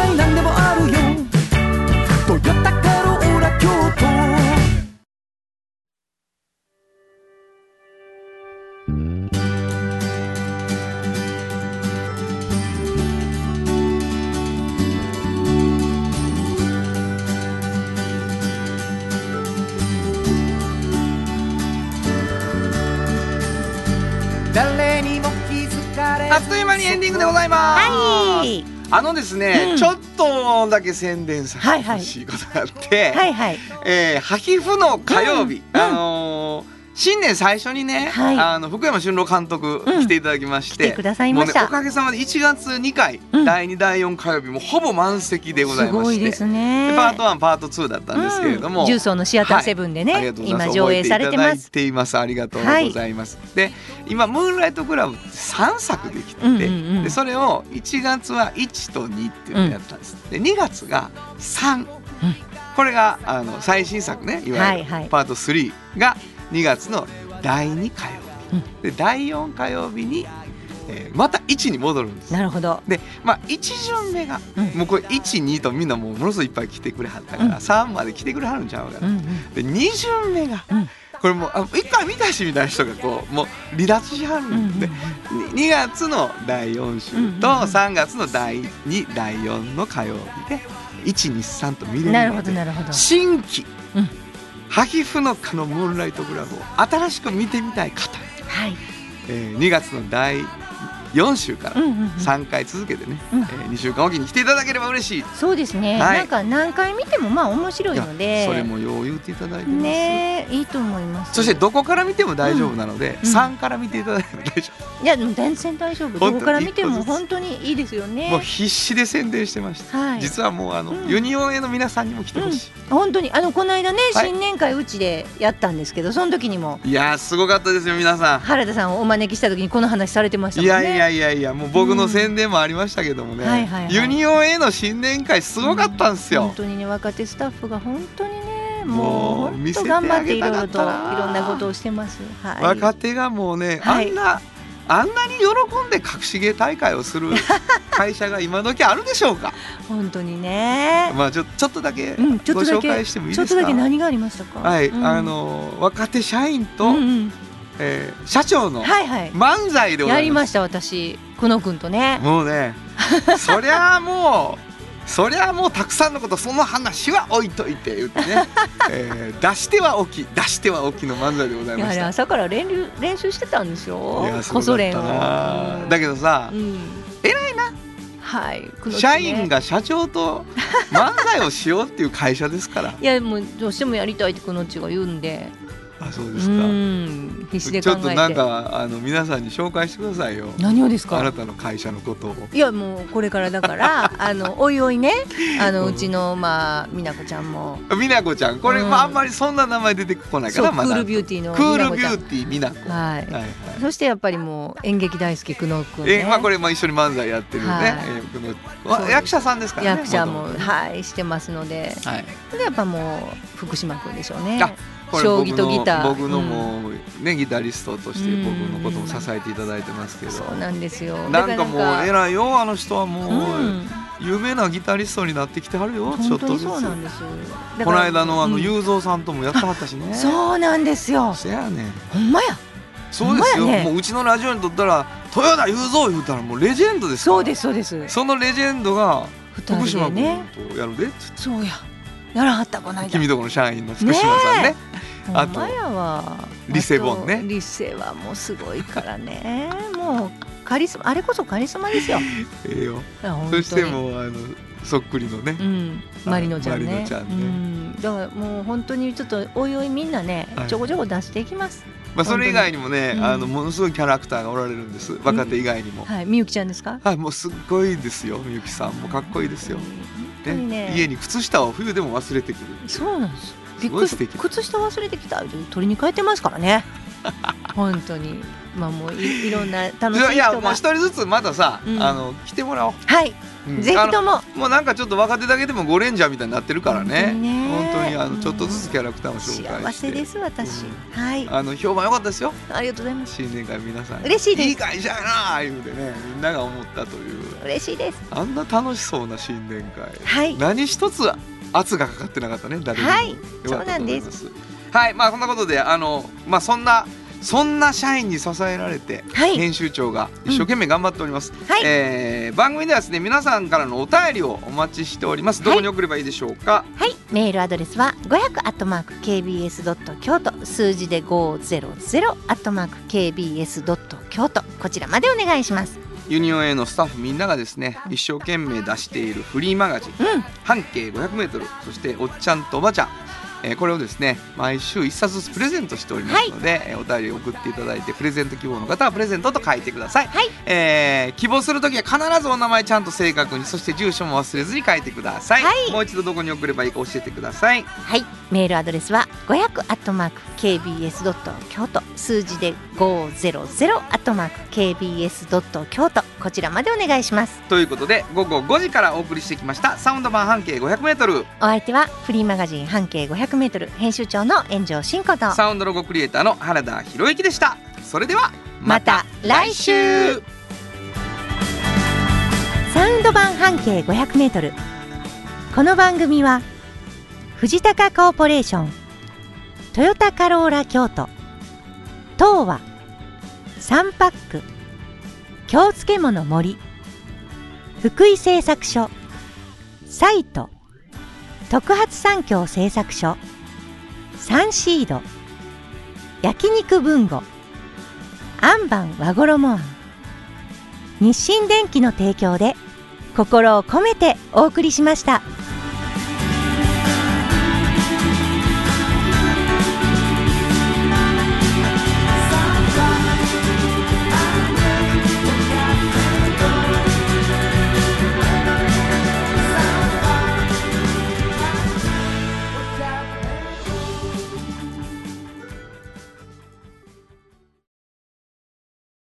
あのですね、うん。ちょっとだけ宣伝さはいはいせてほしいことがあって、はいはい。えー、ハヒフの火曜日、うん。あのー新年最初にね、はい。あの福山俊郎監督うん。来ていただきまして、来てくださいました。もうね、おかげさまで1月2回、うん。第2第4火曜日もほぼ満席でございすまして。ごいですね。でパート1パート2だったんですけれども、うん。重曹のシアターセブンでね、はい。今上映されてます。ています。ありがとうございます、で今ムーンライトクラブって3作できてて、うんうんうん。でそれを1月は1と2っていうのをやったんです、で2月が3、これがあの最新作ねいわゆるはいはい。パート3が2月の第2火曜日、で第4火曜日に、えーまた1に戻るんです。なるほど。でまあ1巡目が、うん。もうこれ12とみんなもうものすごいいっぱい来てくれはったから、うん。3まで来てくれはるんちゃうかな、うんうん。で2巡目が、うん。これもうあ1回見たしみたいな人がこうもう離脱しはるんで、2月の第4週とうんうんうん。3月の第2第4の火曜日で123と見れるのでなるほどなるほど。新規、うんハヒフノカのムーンライトクラブを新しく見てみたい方、はい。えー2月の第4週からうんうんうん。3回続けてね、うん。えー2週間おきに来ていただければ嬉しい。そうですね、はい。なんか何回見てもまあ面白いので。それもよう言っていただいてます、ねいいと思います。そしてどこから見ても大丈夫なので、うん。3から見ていただければ大丈いやでも全然大丈夫。どこから見ても本当にいいですよ夫、ね。もう必死で宣伝してました、はい。実はもうあの、うん。ユニオンへの皆さんにも来てほし本当に。あのこの間ね、はい。新年会うちでやったんですけどその時にも。い、いやーすごかったですよ皆さ原田さんをお招きした時にこの話されてましたんいもんね。やいやいやいやもう僕の宣伝もありましたけどもね、はいはいはい。ユニオンへの新年会すごかったんですよ、本当にね若手スタッフが本当にねもう本当見せて頑張っていろいろあげたといろんなことをしてます。はい。若手がもうね、はい。あんなあんなに喜んで隠し芸大会をする 会社が今時あるでしょうか？本当にね。まあちょちょっとだけうんちょっご紹介してもいいちょっとですかだけ何がありましたか？はい、うん。あの若手社員と、うんうんえー社長のはいはい。漫才でございます。やりました私。久野くんとね。もうね、そりゃあもう。そりゃあもうたくさんのことその話は置いといて言ってね、えー出しては起き出しては起きの漫才でございました。朝から練習練習してたんですよ。いやすごかった小ソ連を。だけどさう、ん。偉いな。はいね。社員が社長と漫才をしようっていう会社ですから。いやもうどうしてもやりたいって久野っちが言うんであそううですか。ん。必死でちょっとなんかあの皆さんに紹介してくださいよ。何をですか？あなたの会社のことを。いやもうこれからだから あのおいおいね。あのうちのまあ美奈子ちゃんも。美奈子ちゃん。これ、うん。まああんまりそんな名前出てこないからまだ。クールビューティーのクールビューティー美奈子はい。はいはい。そしてやっぱりもう演劇大好き久野くんね。えまあこれも一緒に漫才やってるね、はい。役者さんですからね役者もはいしてますので。はい。でやっぱもう福島くんでしょうね将棋とギター。僕の僕のもうね、ギタリストとしてうん。僕のことも支えていただいてますけど、そうなんですよ。なんかもう偉いよあの人はもう、うん。有名なギタリストになってきてはるよちょっとずつ。そうなんですだこの間のあのうん。雄三さんともやってはったしね。そうなんですよ。せやねん。ほんまや。そうですよ、もううちのラジオにとったら豊田雄三言うたらもうレジェンドですから。そうですそうですそのレジェンドが二福島君とやるでっつってそうややらはったこないだ。君とこの社員の福島さんね。あとリセボンね。リセはもうすごいからね。もうカリスマあれこそカリスマですよ。ええよ。そしてもうあのそっくりのね。うん、マリノちゃんね。ね。うん、だからもう本当にちょっとおいおいみんなね、はい。ちょこちょこ出していきます。まあそれ以外ににもね、うん。あのものすごいキャラクターがおられるんです。若手以外にも、はい。みゆきちゃんですか？はいもうすっごいですよ。みゆきさんもかっこいいですよ、本当にね。家に靴下を冬でも忘れてくるそうなんです。びっくり靴下忘れてきた取りに帰ってますからね。本当にまあもういいろんな楽しいいやもう一人ずつまたさ、うん。あの来てもらおう、はい。うん。ぜひとも。もうなんかちょっと若手だけでもゴレンジャーみたいになってるからね。本当にあうんのちょっとずつキャラクターを紹介して。幸せです私、うん。はい。あの評判良かったですよ。ありがとうございます。新年会皆さん。嬉しいです。いい会社やなあ言うてねみんなが思ったという。嬉しいです。あんな楽しそうな新年会。はい。何一つ圧がかかってなかったね誰にも。はい。そうなんです。はい。まあこんなことであのまあそんなそんな社員に支えられて、はい。編集長が一生懸命頑張っております、はい。えー番組ではですね皆さんからのお便りをお待ちしております。どこに送ればいいでしょうか、はい、メールアドレスは500アットマーク KBS ドット京都。数字で500アットマーク KBS ドット京都。こちらまでお願いします。ユニオン A のスタッフみんながですね一生懸命出しているフリーマガジン、うん。半径 500m そしておっちゃんとおばちゃんえーこれをですね毎週一冊ずつプレゼントしておりますので、えーお便りを送っていただいてプレゼント希望の方はプレゼントと書いてください、はい。えー希望するときは必ずお名前ちゃんと正確にそして住所も忘れずに書いてください、はい。もう一度どこに送ればいいか教えてください。はい、メールアドレスは500アットマーク KBS ドット京都数字で500アットマーク KBS ドット京都こちらまでお願いします。ということで午後5時からお送りしてきました。サウンド版半径 500m お相手はフリーマガジン半径500メートル編集長の炎上真子と。サウンドロゴクリエイターの原田博之でした。それではまた来週。サウンド版半径500メートル。この番組は藤高コーポレーショントヨタカローラ京都。東和サンパック。京漬物森。福井製作所。サイト。特発産業製作所。サンシード。焼肉文吾アンバン和衣あん日清電機の提供で心を込めてお送りしました。